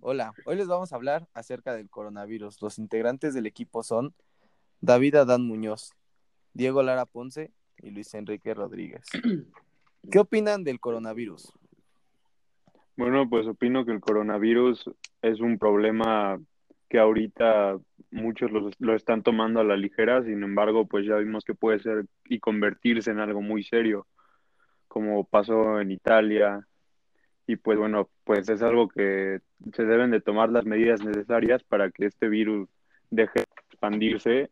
Hola, hoy les vamos a hablar acerca del coronavirus. Los integrantes del equipo son David Adán Muñoz, Diego Lara Ponce y Luis Enrique Rodríguez. ¿Qué opinan del coronavirus? Bueno, pues opino que el coronavirus es un problema que ahorita muchos lo, lo, están tomando a la ligera, sin embargo, pues ya vimos que puede ser y convertirse en algo muy serio, como pasó en Italia. Y pues bueno, pues es algo que se deben de tomar las medidas necesarias para que este virus deje de expandirse,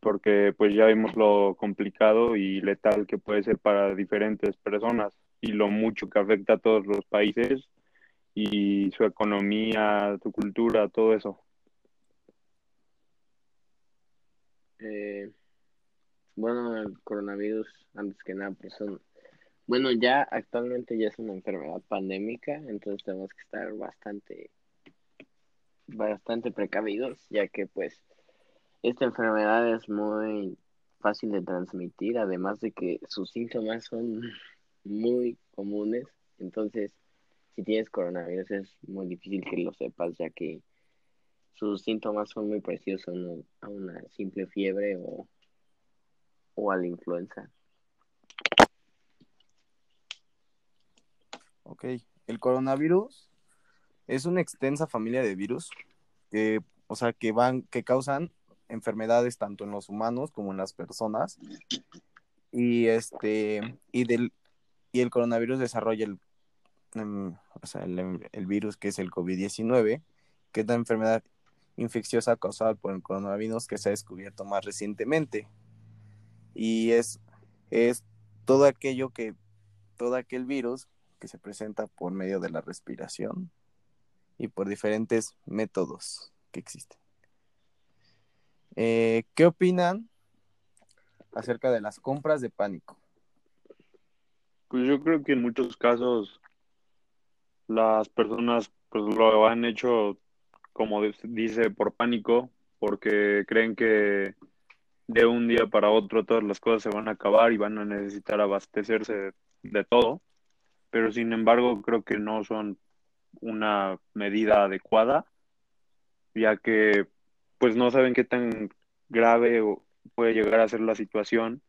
porque pues ya vimos lo complicado y letal que puede ser para diferentes personas y lo mucho que afecta a todos los países y su economía, su cultura, todo eso. Eh, bueno, el coronavirus, antes que nada, pues son, bueno, ya actualmente ya es una enfermedad pandémica, entonces tenemos que estar bastante, bastante precavidos, ya que pues esta enfermedad es muy fácil de transmitir, además de que sus síntomas son muy comunes, entonces si tienes coronavirus es muy difícil que lo sepas, ya que sus síntomas son muy parecidos a una, simple fiebre o, o a la influenza. Ok, el coronavirus es una extensa familia de virus que, o sea, que van, que causan enfermedades tanto en los humanos como en las personas. Y este, y del, y el coronavirus desarrolla el, em, o sea, el, el, virus que es el COVID-19, que es la enfermedad infecciosa causada por el coronavirus que se ha descubierto más recientemente. Y es, es todo aquello que, todo aquel virus que se presenta por medio de la respiración y por diferentes métodos que existen. Eh, ¿Qué opinan acerca de las compras de pánico? Pues yo creo que en muchos casos las personas pues lo han hecho como dice por pánico, porque creen que de un día para otro todas las cosas se van a acabar y van a necesitar abastecerse de todo, pero sin embargo creo que no son una medida adecuada, ya que pues no saben qué tan grave puede llegar a ser la situación.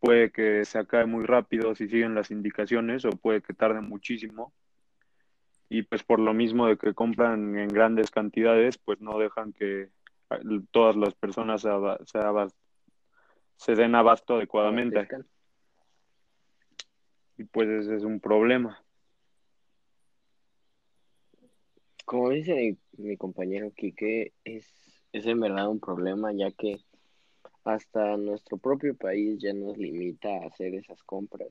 Puede que se acabe muy rápido si siguen las indicaciones o puede que tarde muchísimo. Y pues por lo mismo de que compran en grandes cantidades, pues no dejan que todas las personas se, se, se den abasto adecuadamente. Y pues ese es un problema. Como dice mi, mi compañero Quique, es, es en verdad un problema ya que hasta nuestro propio país ya nos limita a hacer esas compras,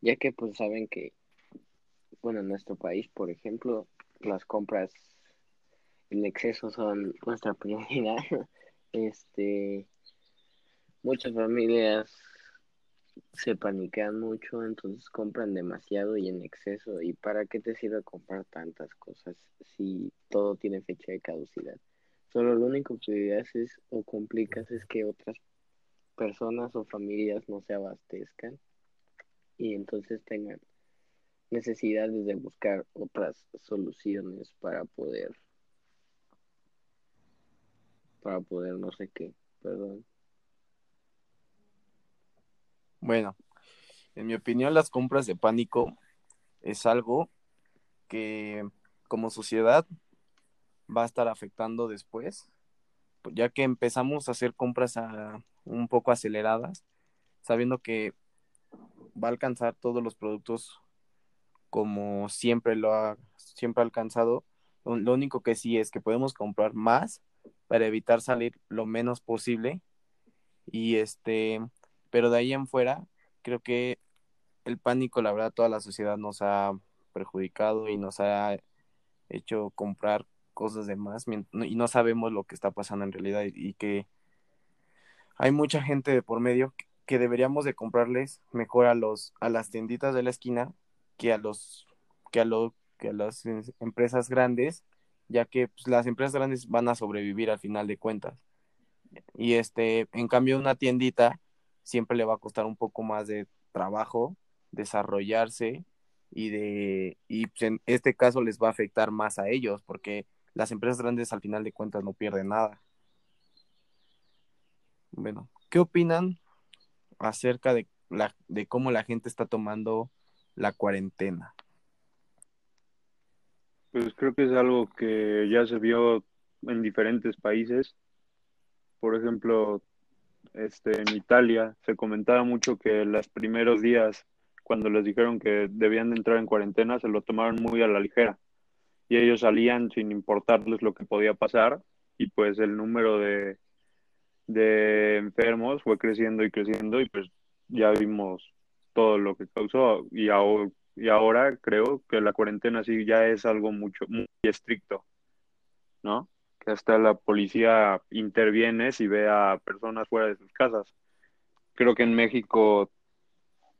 ya que pues saben que, bueno, en nuestro país, por ejemplo, las compras en exceso son nuestra prioridad. Este, muchas familias se paniquean mucho, entonces compran demasiado y en exceso. ¿Y para qué te sirve comprar tantas cosas si todo tiene fecha de caducidad? Solo lo único que haces o complicas es que otras personas o familias no se abastezcan y entonces tengan necesidades de buscar otras soluciones para poder para poder no sé qué, perdón. Bueno, en mi opinión las compras de pánico es algo que como sociedad va a estar afectando después, ya que empezamos a hacer compras un poco aceleradas, sabiendo que va a alcanzar todos los productos como siempre lo ha siempre alcanzado. Lo único que sí es que podemos comprar más para evitar salir lo menos posible y este pero de ahí en fuera, creo que el pánico, la verdad, toda la sociedad nos ha perjudicado y nos ha hecho comprar cosas de más y no sabemos lo que está pasando en realidad y que hay mucha gente de por medio que deberíamos de comprarles mejor a los a las tienditas de la esquina que a los que a que a las empresas grandes ya que pues, las empresas grandes van a sobrevivir al final de cuentas. Y este en cambio una tiendita siempre le va a costar un poco más de trabajo desarrollarse y de y pues, en este caso les va a afectar más a ellos porque las empresas grandes al final de cuentas no pierden nada. Bueno, ¿qué opinan acerca de la de cómo la gente está tomando la cuarentena? Pues creo que es algo que ya se vio en diferentes países. Por ejemplo, este, en Italia se comentaba mucho que los primeros días, cuando les dijeron que debían de entrar en cuarentena, se lo tomaron muy a la ligera. Y ellos salían sin importarles lo que podía pasar. Y pues el número de, de enfermos fue creciendo y creciendo. Y pues ya vimos todo lo que causó. Y ahora, y ahora creo que la cuarentena sí ya es algo mucho muy estricto, ¿no? Hasta la policía interviene si ve a personas fuera de sus casas. Creo que en México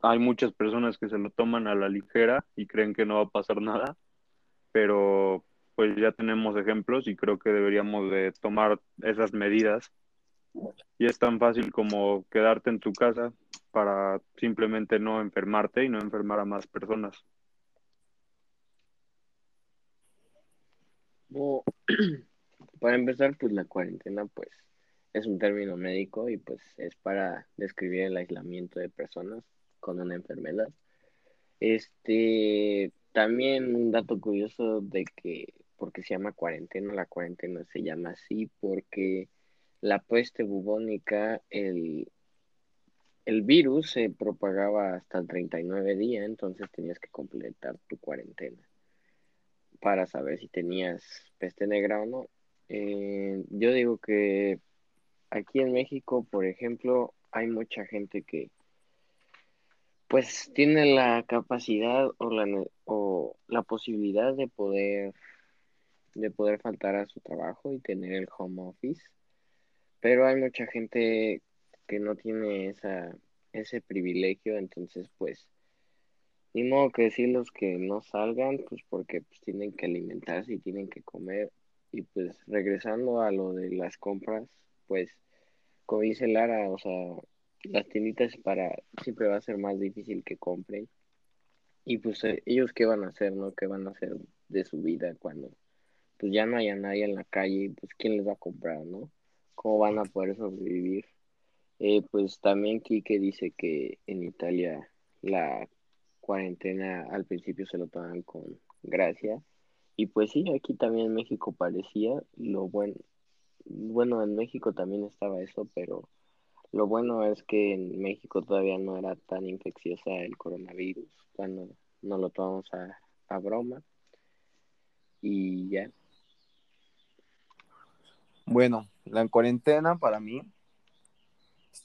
hay muchas personas que se lo toman a la ligera y creen que no va a pasar nada, pero pues ya tenemos ejemplos y creo que deberíamos de tomar esas medidas. Y es tan fácil como quedarte en tu casa, para simplemente no enfermarte y no enfermar a más personas. para empezar, pues la cuarentena, pues es un término médico y pues es para describir el aislamiento de personas con una enfermedad. Este, también un dato curioso de que, porque se llama cuarentena, la cuarentena se llama así porque la peste bubónica, el, el virus se propagaba hasta el 39 días, entonces tenías que completar tu cuarentena para saber si tenías peste negra o no. Eh, yo digo que aquí en México, por ejemplo, hay mucha gente que pues tiene la capacidad o la, o la posibilidad de poder de poder faltar a su trabajo y tener el home office, pero hay mucha gente que no tiene esa, ese privilegio, entonces pues ni modo que decirlos que no salgan, pues porque pues tienen que alimentarse y tienen que comer. Y pues regresando a lo de las compras, pues como dice Lara, o sea, las tienditas para siempre va a ser más difícil que compren. Y pues eh, ellos qué van a hacer, ¿no? ¿Qué van a hacer de su vida cuando pues ya no haya nadie en la calle, pues quién les va a comprar, ¿no? ¿Cómo van a poder sobrevivir? Eh, pues también Kike dice que en Italia la cuarentena al principio se lo toman con gracia. Y pues sí, aquí también en México parecía lo bueno. Bueno, en México también estaba eso, pero lo bueno es que en México todavía no era tan infecciosa el coronavirus cuando no lo tomamos a, a broma. Y ya. Bueno, la cuarentena para mí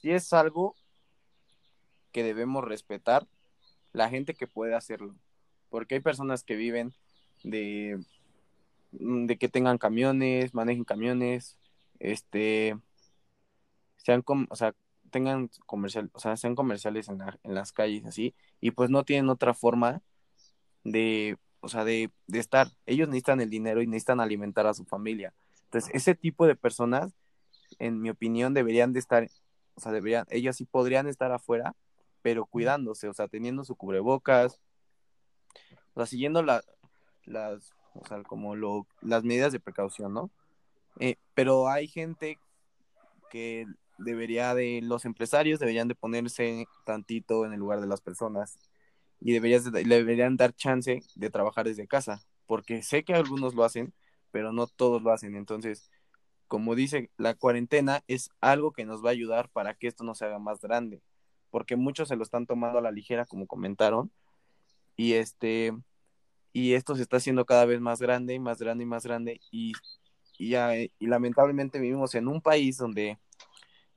si es algo que debemos respetar, la gente que puede hacerlo. Porque hay personas que viven de, mm, de que tengan camiones, manejen camiones, este, sean, o sea, tengan comercial, o sea, sean comerciales en, en las calles así, y pues no tienen otra forma de, o sea, de, de estar. Ellos necesitan el dinero y necesitan alimentar a su familia. Entonces, ese tipo de personas, en mi opinión, deberían de estar o sea, deberían, ellos sí podrían estar afuera, pero cuidándose, o sea, teniendo su cubrebocas, o sea, siguiendo la, las, o sea, como lo, las medidas de precaución, ¿no? Eh, pero hay gente que debería de, los empresarios deberían de ponerse tantito en el lugar de las personas y deberías deberían dar chance de trabajar desde casa, porque sé que algunos lo hacen, pero no todos lo hacen, entonces como dice, la cuarentena es algo que nos va a ayudar para que esto no se haga más grande, porque muchos se lo están tomando a la ligera, como comentaron, y este, y esto se está haciendo cada vez más grande y más grande y más grande, y, y, ya, y lamentablemente vivimos en un país donde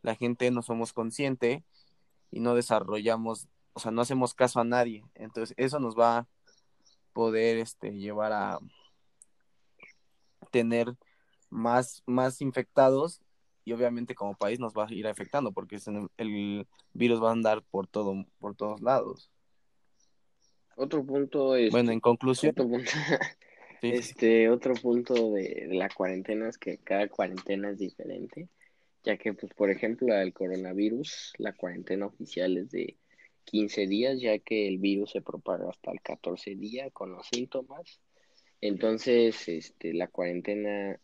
la gente no somos consciente y no desarrollamos, o sea, no hacemos caso a nadie, entonces eso nos va a poder este, llevar a tener más, más infectados y obviamente como país nos va a ir afectando porque el virus va a andar por todo por todos lados. Otro punto es bueno en conclusión. otro punto, este otro punto de, la cuarentena es que cada cuarentena es diferente ya que pues por ejemplo el coronavirus la cuarentena oficial es de 15 días, ya que el virus se propaga hasta el 14 día con los síntomas. Entonces, este, la cuarentena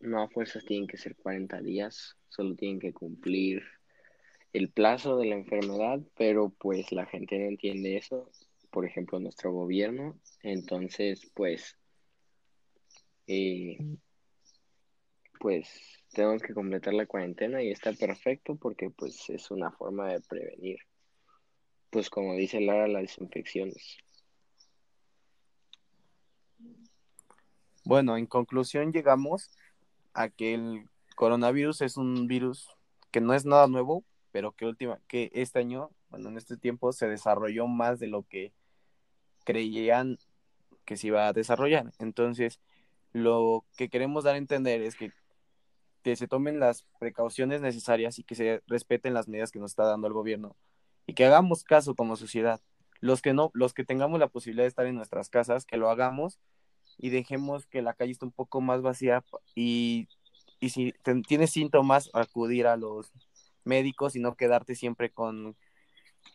no a fuerzas tienen que ser 40 días, solo tienen que cumplir el plazo de la enfermedad, pero pues la gente no entiende eso, por ejemplo, nuestro gobierno. Entonces, pues, eh, pues tenemos que completar la cuarentena y está perfecto porque pues es una forma de prevenir, pues como dice Lara, las infecciones. Bueno, en conclusión llegamos a que el coronavirus es un virus que no es nada nuevo, pero que última, que este año, bueno, en este tiempo se desarrolló más de lo que creían que se iba a desarrollar. Entonces, lo que queremos dar a entender es que, que se tomen las precauciones necesarias y que se respeten las medidas que nos está dando el gobierno y que hagamos caso como sociedad. Los que no, los que tengamos la posibilidad de estar en nuestras casas, que lo hagamos y dejemos que la calle esté un poco más vacía y, y si tienes síntomas, acudir a los médicos y no quedarte siempre con,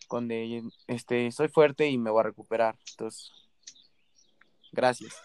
con de, este, soy fuerte y me voy a recuperar. Entonces, gracias.